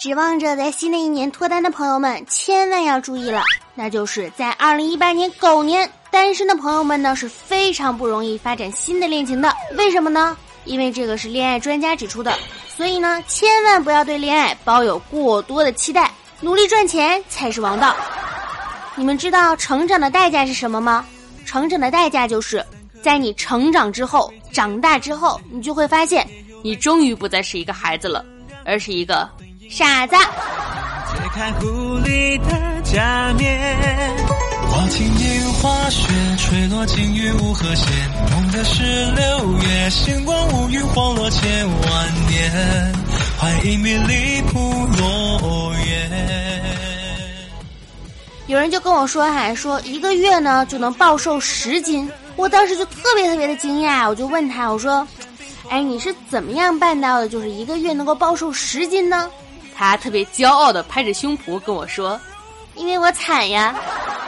指望着在新的一年脱单的朋友们，千万要注意了，那就是在二零一八年狗年，单身的朋友们呢是非常不容易发展新的恋情的。为什么呢？因为这个是恋爱专家指出的。所以呢，千万不要对恋爱抱有过多的期待，努力赚钱才是王道。你们知道成长的代价是什么吗？成长的代价就是在你成长之后，长大之后，你就会发现，你终于不再是一个孩子了，而是一个。傻子。揭开狐狸的假面，忘情年华雪吹落金玉无和弦，梦的是六月，星光无语晃落千万年，欢迎迷离浦落叶。有人就跟我说，还说一个月呢就能暴瘦十斤，我当时就特别特别的惊讶，我就问他，我说，哎，你是怎么样办到的？就是一个月能够暴瘦十斤呢？他特别骄傲的拍着胸脯跟我说：“因为我惨呀，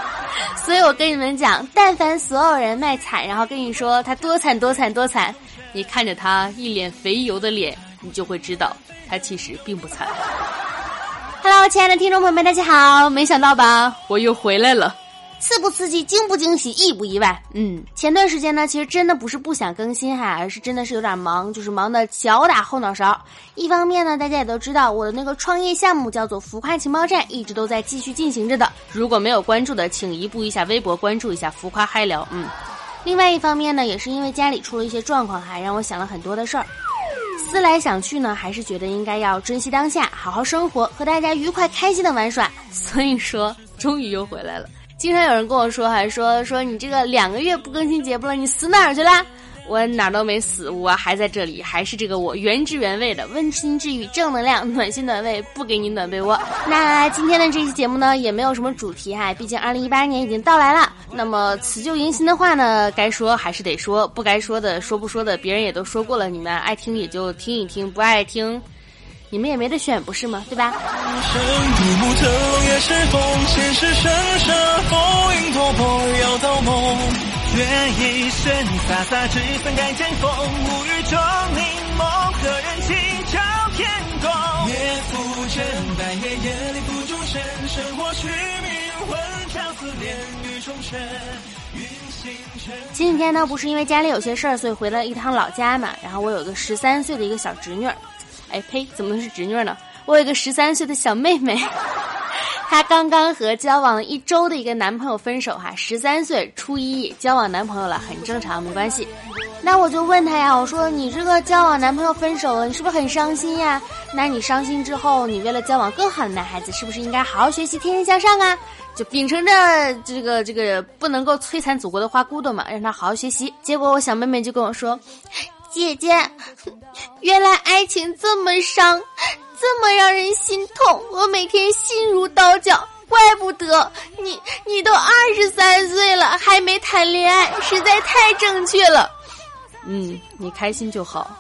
所以我跟你们讲，但凡所有人卖惨，然后跟你说他多惨多惨多惨，你看着他一脸肥油的脸，你就会知道他其实并不惨。” Hello，亲爱的听众朋友们，大家好！没想到吧，我又回来了。刺不刺激，惊不惊喜，意不意外？嗯，前段时间呢，其实真的不是不想更新哈，而是真的是有点忙，就是忙的脚打后脑勺。一方面呢，大家也都知道我的那个创业项目叫做浮夸情报站，一直都在继续进行着的。如果没有关注的，请移步一下微博，关注一下浮夸嗨聊。嗯，另外一方面呢，也是因为家里出了一些状况哈，让我想了很多的事儿。思来想去呢，还是觉得应该要珍惜当下，好好生活，和大家愉快开心的玩耍。所以说，终于又回来了。经常有人跟我说，还说说你这个两个月不更新节目了，你死哪儿去了？我哪儿都没死，我还在这里，还是这个我原汁原味的温馨治愈、正能量、暖心暖胃，不给你暖被窝。那今天的这期节目呢，也没有什么主题哈，毕竟二零一八年已经到来了。那么辞旧迎新的话呢，该说还是得说，不该说的说不说的，别人也都说过了，你们爱听也就听一听，不爱听。你们也没得选，不是吗？对吧？前几天呢，不是因为家里有些事儿，所以回了一趟老家嘛。然后我有个十三岁的一个小侄女儿。哎呸！怎么能是侄女呢？我有个十三岁的小妹妹，她刚刚和交往了一周的一个男朋友分手哈。十三岁初一交往男朋友了，很正常，没关系。那我就问她呀，我说你这个交往男朋友分手了，你是不是很伤心呀？那你伤心之后，你为了交往更好的男孩子，是不是应该好好学习，天天向上啊？就秉承着这个这个不能够摧残祖国的花骨朵嘛，让他好好学习。结果我小妹妹就跟我说。姐姐，原来爱情这么伤，这么让人心痛，我每天心如刀绞。怪不得你，你都二十三岁了还没谈恋爱，实在太正确了。嗯，你开心就好。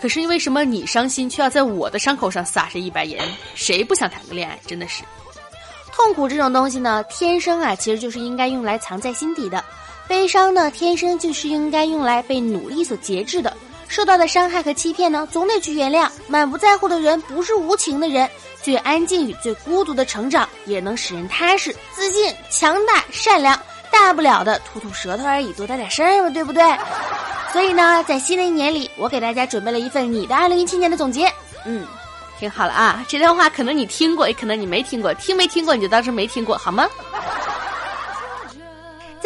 可是因为什么你伤心，却要在我的伤口上撒上一把盐？谁不想谈个恋爱？真的是，痛苦这种东西呢，天生啊，其实就是应该用来藏在心底的。悲伤呢，天生就是应该用来被努力所节制的。受到的伤害和欺骗呢，总得去原谅。满不在乎的人不是无情的人。最安静与最孤独的成长，也能使人踏实、自信、强大、善良。大不了的吐吐舌头而已，多大点事儿嘛，对不对？所以呢，在新的一年里，我给大家准备了一份你的二零一七年的总结。嗯，听好了啊，这段话可能你听过，也可能你没听过。听没听过你就当是没听过，好吗？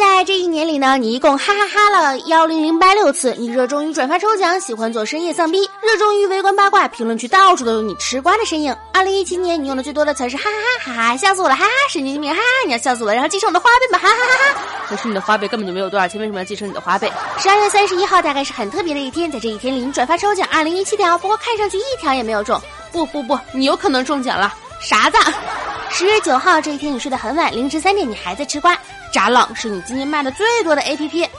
在这一年里呢，你一共哈哈哈了幺零零八六次。你热衷于转发抽奖，喜欢做深夜丧逼，热衷于围观八卦，评论区到处都有你吃瓜的身影。二零一七年你用的最多的词是哈哈哈哈哈，笑死我了，哈哈，神经病，哈哈，你要笑死我了，然后继承我的花呗吧，哈哈哈哈。可是你的花呗根本就没有多少钱，为什么要继承你的花呗？十二月三十一号大概是很特别的一天，在这一天里你转发抽奖二零一七条，不过看上去一条也没有中。不不不，你有可能中奖了，傻子。十月九号这一天你睡得很晚，凌晨三点你还在吃瓜。渣浪是你今年卖的最多的 A P P，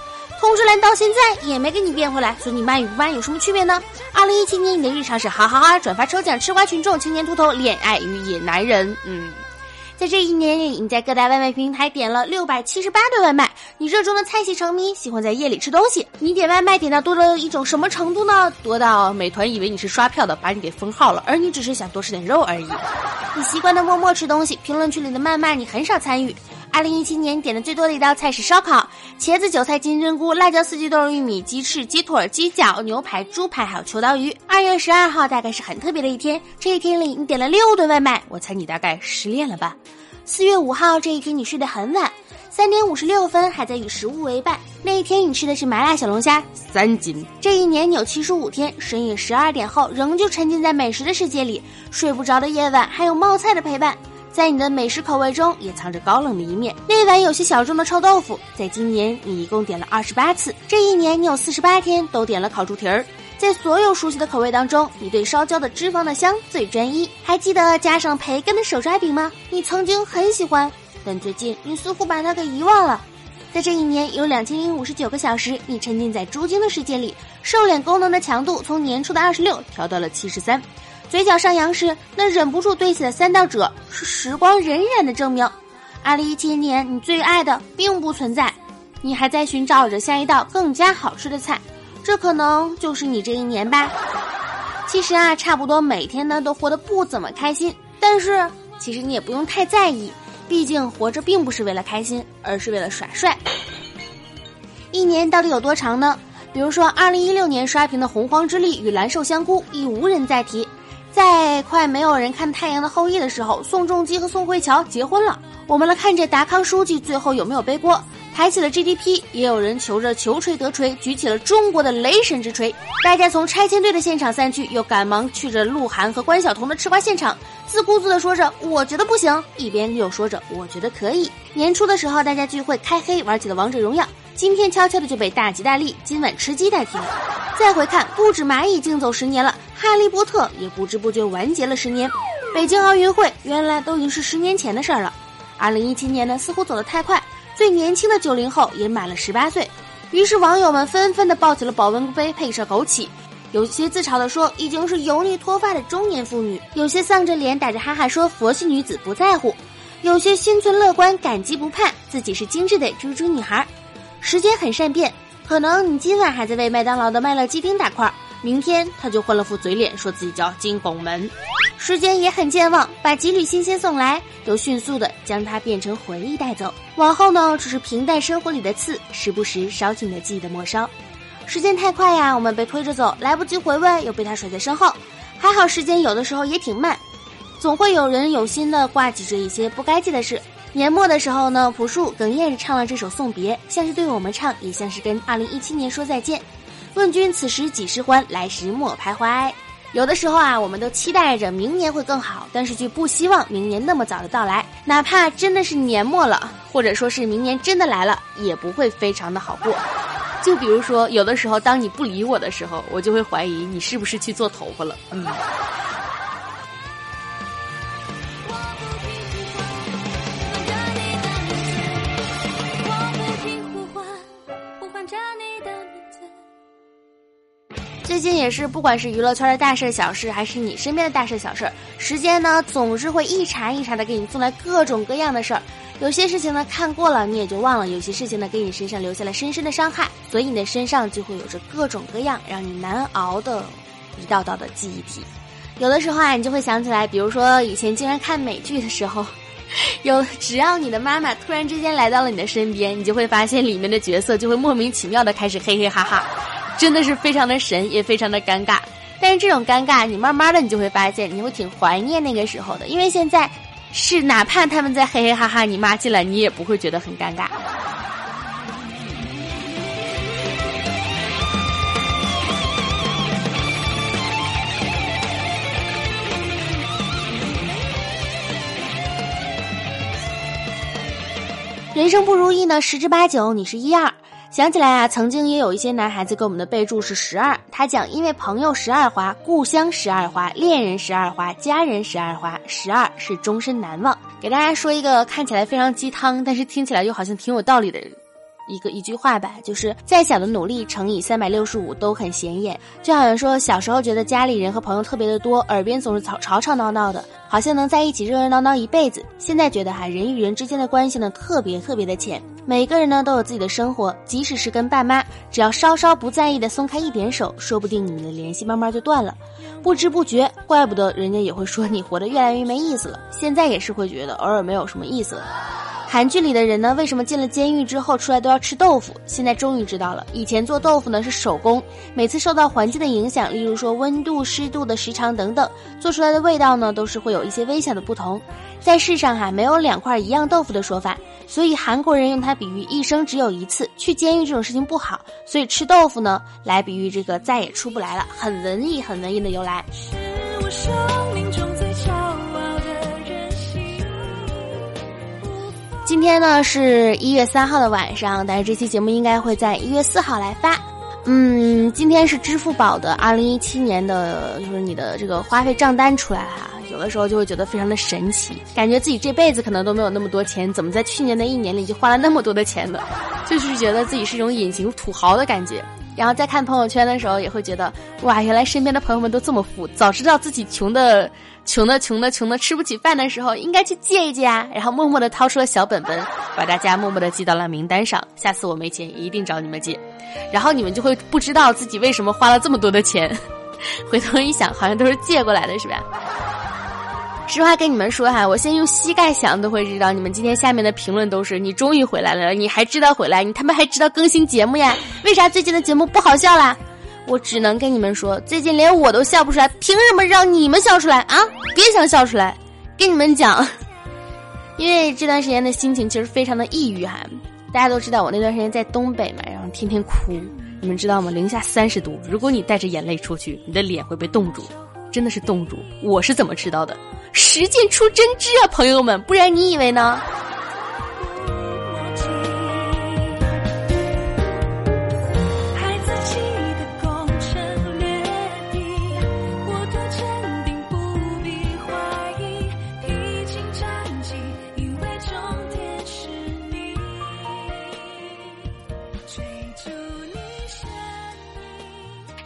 通知栏到现在也没给你变回来，所以你卖与不卖有什么区别呢？二零一七年你的日常是哈哈哈转发抽奖吃瓜群众青年秃头恋爱与野男人，嗯，在这一年里，你在各大外卖平台点了六百七十八顿外卖。你热衷的菜系成迷，喜欢在夜里吃东西。你点外卖点到多了一种什么程度呢？多到美团以为你是刷票的，把你给封号了，而你只是想多吃点肉而已。你习惯的默默吃东西，评论区里的谩骂你很少参与。二零一七年点的最多的一道菜是烧烤，茄子、韭菜、金针菇、辣椒、四季豆、玉米、鸡翅、鸡腿、鸡脚、牛排、猪排，还有秋刀鱼。二月十二号大概是很特别的一天，这一天里你点了六顿外卖，我猜你大概失恋了吧？四月五号这一天你睡得很晚，三点五十六分还在与食物为伴，那一天你吃的是麻辣小龙虾三斤。这一年你有七十五天，深夜十二点后仍旧沉浸在美食的世界里，睡不着的夜晚还有冒菜的陪伴。在你的美食口味中也藏着高冷的一面。那碗有些小众的臭豆腐，在今年你一共点了二十八次。这一年你有四十八天都点了烤猪蹄儿。在所有熟悉的口味当中，你对烧焦的脂肪的香最专一。还记得加上培根的手抓饼吗？你曾经很喜欢，但最近你似乎把它给遗忘了。在这一年有两千零五十九个小时，你沉浸在猪精的世界里，瘦脸功能的强度从年初的二十六调到了七十三。嘴角上扬时，那忍不住堆起的三道褶是时光荏苒的证明。二零一七年，你最爱的并不存在，你还在寻找着下一道更加好吃的菜，这可能就是你这一年吧。其实啊，差不多每天呢都活得不怎么开心，但是其实你也不用太在意，毕竟活着并不是为了开心，而是为了耍帅。一年到底有多长呢？比如说，二零一六年刷屏的《洪荒之力》与《蓝瘦香菇》已无人再提。在快没有人看《太阳的后裔》的时候，宋仲基和宋慧乔结婚了。我们来看这达康书记最后有没有背锅，抬起了 GDP。也有人求着求锤得锤，举起了中国的雷神之锤。大家从拆迁队的现场散去，又赶忙去着鹿晗和关晓彤的吃瓜现场，自顾自的说着“我觉得不行”，一边又说着“我觉得可以”。年初的时候，大家聚会开黑，玩起了王者荣耀。今天悄悄的就被大吉大利今晚吃鸡代替了。再回看，不止蚂蚁竞走十年了，哈利波特也不知不觉完结了十年。北京奥运会原来都已经是十年前的事儿了。二零一七年呢，似乎走得太快，最年轻的九零后也满了十八岁，于是网友们纷纷的抱起了保温杯，配上枸杞。有些自嘲的说已经是油腻脱发的中年妇女，有些丧着脸打着哈哈说佛系女子不在乎，有些心存乐观感激不盼，自己是精致的猪猪女孩。时间很善变，可能你今晚还在为麦当劳的麦乐鸡丁打 call，明天他就换了副嘴脸，说自己叫金拱门。时间也很健忘，把几缕新鲜送来，又迅速的将它变成回忆带走。往后呢，只是平淡生活里的刺，时不时烧起你记忆的末梢。时间太快呀，我们被推着走，来不及回味，又被他甩在身后。还好时间有的时候也挺慢，总会有人有心的挂记着一些不该记的事。年末的时候呢，朴树哽咽着唱了这首送别，像是对我们唱，也像是跟二零一七年说再见。问君此时几时欢？来时莫徘徊。有的时候啊，我们都期待着明年会更好，但是却不希望明年那么早的到来。哪怕真的是年末了，或者说是明年真的来了，也不会非常的好过。就比如说，有的时候当你不理我的时候，我就会怀疑你是不是去做头发了。嗯。最近也是，不管是娱乐圈的大事小事，还是你身边的大事小事，时间呢总是会一茬一茬的给你送来各种各样的事儿。有些事情呢看过了你也就忘了，有些事情呢给你身上留下了深深的伤害，所以你的身上就会有着各种各样让你难熬的一道道的记忆体。有的时候啊，你就会想起来，比如说以前经常看美剧的时候，有只要你的妈妈突然之间来到了你的身边，你就会发现里面的角色就会莫名其妙的开始嘿嘿哈哈。真的是非常的神，也非常的尴尬。但是这种尴尬，你慢慢的你就会发现，你会挺怀念那个时候的，因为现在是哪怕他们在嘿嘿哈哈，你妈进来你也不会觉得很尴尬。人生不如意呢，十之八九你是一二。想起来啊，曾经也有一些男孩子给我们的备注是十二。他讲，因为朋友十二花，故乡十二花，恋人十二花，家人十二花，十二是终身难忘。给大家说一个看起来非常鸡汤，但是听起来又好像挺有道理的一个一句话吧，就是再小的努力乘以三百六十五都很显眼。就好像说小时候觉得家里人和朋友特别的多，耳边总是吵吵吵闹闹的。好像能在一起热热闹闹一辈子。现在觉得哈，人与人之间的关系呢，特别特别的浅。每个人呢都有自己的生活，即使是跟爸妈，只要稍稍不在意的松开一点手，说不定你们的联系慢慢就断了，不知不觉，怪不得人家也会说你活得越来越没意思了。现在也是会觉得偶尔没有什么意思了。韩剧里的人呢，为什么进了监狱之后出来都要吃豆腐？现在终于知道了。以前做豆腐呢是手工，每次受到环境的影响，例如说温度、湿度的时长等等，做出来的味道呢都是会有一些微小的不同。在世上哈，没有两块一样豆腐的说法，所以韩国人用它比喻一生只有一次去监狱这种事情不好，所以吃豆腐呢来比喻这个再也出不来了，很文艺，很文艺的由来。是我今天呢是一月三号的晚上，但是这期节目应该会在一月四号来发。嗯，今天是支付宝的二零一七年的，就是你的这个花费账单出来了。有的时候就会觉得非常的神奇，感觉自己这辈子可能都没有那么多钱，怎么在去年的一年里就花了那么多的钱呢？就是觉得自己是一种隐形土豪的感觉。然后再看朋友圈的时候，也会觉得哇，原来身边的朋友们都这么富。早知道自己穷的、穷的、穷的、穷的吃不起饭的时候，应该去借一借啊。然后默默的掏出了小本本，把大家默默的记到了名单上。下次我没钱，一定找你们借。然后你们就会不知道自己为什么花了这么多的钱。回头一想，好像都是借过来的，是吧？实话跟你们说哈，我现在用膝盖想都会知道，你们今天下面的评论都是你终于回来了，你还知道回来，你他妈还知道更新节目呀？为啥最近的节目不好笑啦？我只能跟你们说，最近连我都笑不出来，凭什么让你们笑出来啊？别想笑出来，跟你们讲，因为这段时间的心情其实非常的抑郁哈。大家都知道我那段时间在东北嘛，然后天天哭，你们知道吗？零下三十度，如果你带着眼泪出去，你的脸会被冻住。真的是冻住！我是怎么知道的？实践出真知啊，朋友们，不然你以为呢？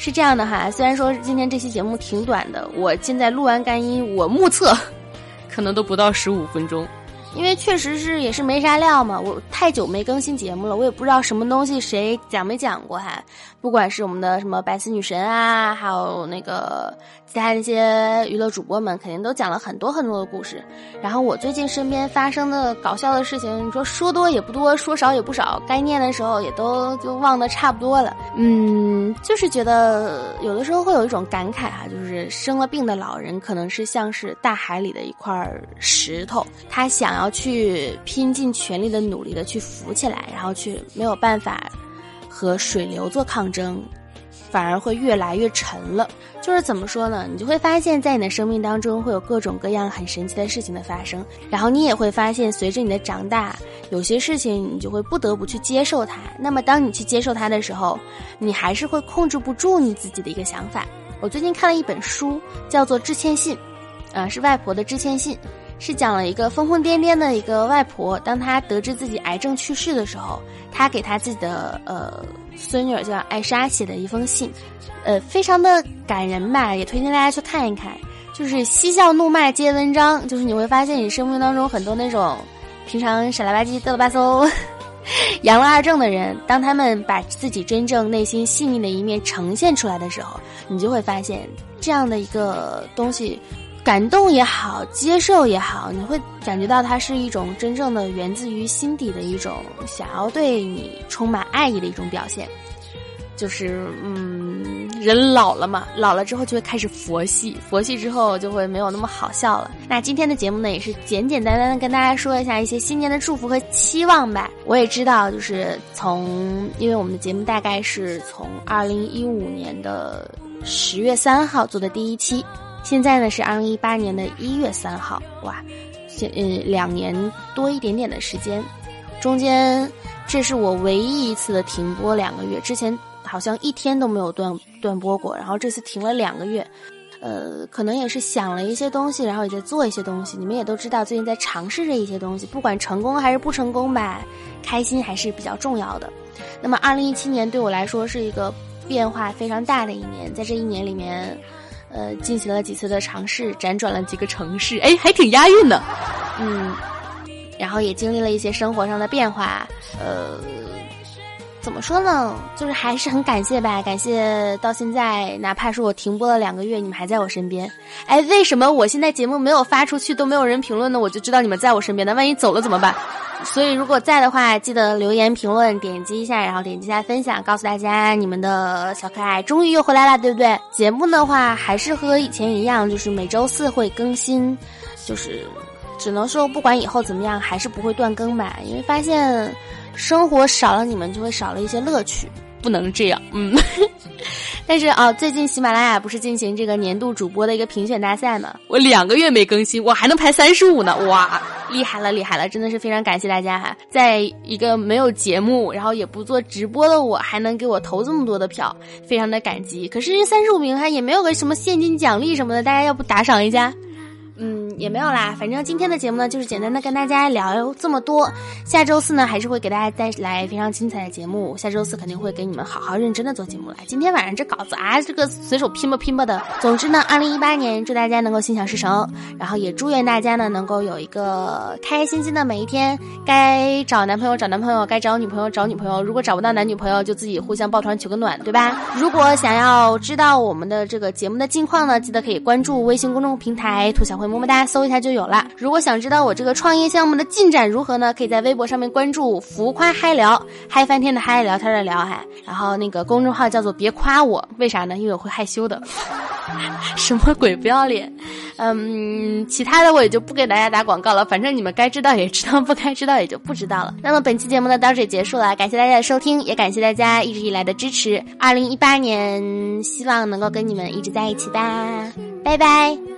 是这样的哈，虽然说今天这期节目挺短的，我现在录完干音，我目测可能都不到十五分钟。因为确实是也是没啥料嘛，我太久没更新节目了，我也不知道什么东西谁讲没讲过哈。不管是我们的什么白丝女神啊，还有那个其他那些娱乐主播们，肯定都讲了很多很多的故事。然后我最近身边发生的搞笑的事情，你说说多也不多，说少也不少，该念的时候也都就忘得差不多了。嗯，就是觉得有的时候会有一种感慨哈，就是生了病的老人可能是像是大海里的一块石头，他想。要去拼尽全力的努力的去浮起来，然后去没有办法和水流做抗争，反而会越来越沉了。就是怎么说呢？你就会发现，在你的生命当中会有各种各样很神奇的事情的发生，然后你也会发现，随着你的长大，有些事情你就会不得不去接受它。那么，当你去接受它的时候，你还是会控制不住你自己的一个想法。我最近看了一本书，叫做《致歉信》，啊，是外婆的致歉信。是讲了一个疯疯癫癫的一个外婆，当她得知自己癌症去世的时候，她给她自己的呃孙女叫艾莎写的一封信，呃，非常的感人吧，也推荐大家去看一看。就是嬉笑怒骂皆文章，就是你会发现你生命当中很多那种平常傻了吧唧、嘚了吧嗖、阳了二正的人，当他们把自己真正内心细腻的一面呈现出来的时候，你就会发现这样的一个东西。感动也好，接受也好，你会感觉到它是一种真正的源自于心底的一种想要对你充满爱意的一种表现。就是，嗯，人老了嘛，老了之后就会开始佛系，佛系之后就会没有那么好笑了。那今天的节目呢，也是简简单单的跟大家说一下一些新年的祝福和期望吧。我也知道，就是从，因为我们的节目大概是从二零一五年的十月三号做的第一期。现在呢是二零一八年的一月三号，哇，现嗯两年多一点点的时间，中间这是我唯一一次的停播两个月，之前好像一天都没有断断播过，然后这次停了两个月，呃，可能也是想了一些东西，然后也在做一些东西，你们也都知道，最近在尝试着一些东西，不管成功还是不成功吧，开心还是比较重要的。那么二零一七年对我来说是一个变化非常大的一年，在这一年里面。呃，进行了几次的尝试，辗转了几个城市，哎，还挺押韵的，嗯，然后也经历了一些生活上的变化，呃。怎么说呢？就是还是很感谢吧，感谢到现在，哪怕是我停播了两个月，你们还在我身边。哎，为什么我现在节目没有发出去都没有人评论呢？我就知道你们在我身边的，万一走了怎么办？所以如果在的话，记得留言评论，点击一下，然后点击一下分享，告诉大家你们的小可爱终于又回来了，对不对？节目的话还是和以前一样，就是每周四会更新，就是只能说不管以后怎么样，还是不会断更吧，因为发现。生活少了你们，就会少了一些乐趣，不能这样。嗯，但是啊，最近喜马拉雅不是进行这个年度主播的一个评选大赛吗？我两个月没更新，我还能排三十五呢！哇，厉害了，厉害了！真的是非常感谢大家哈，在一个没有节目，然后也不做直播的我，还能给我投这么多的票，非常的感激。可是三十五名还也没有个什么现金奖励什么的，大家要不打赏一下？嗯，也没有啦。反正今天的节目呢，就是简单的跟大家聊这么多。下周四呢，还是会给大家带来非常精彩的节目。下周四肯定会给你们好好认真的做节目了。今天晚上这稿子啊，这个随手拼吧拼吧的。总之呢，二零一八年祝大家能够心想事成，然后也祝愿大家呢能够有一个开开心心的每一天。该找男朋友找男朋友，该找女朋友找女朋友。如果找不到男女朋友，就自己互相抱团取个暖，对吧？如果想要知道我们的这个节目的近况呢，记得可以关注微信公众平台“兔小慧”。么么哒，搜一下就有了。如果想知道我这个创业项目的进展如何呢？可以在微博上面关注“浮夸嗨聊”，嗨翻天的嗨，聊天的聊哈。然后那个公众号叫做“别夸我”，为啥呢？因为我会害羞的。什么鬼不要脸？嗯，其他的我也就不给大家打广告了。反正你们该知道也知道，不该知道也就不知道了。那么本期节目呢到这里结束了，感谢大家的收听，也感谢大家一直以来的支持。二零一八年，希望能够跟你们一直在一起吧。拜拜。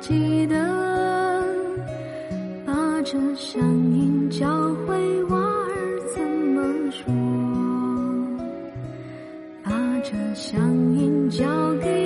记得把这乡音教会娃儿怎么说，把这乡音教给。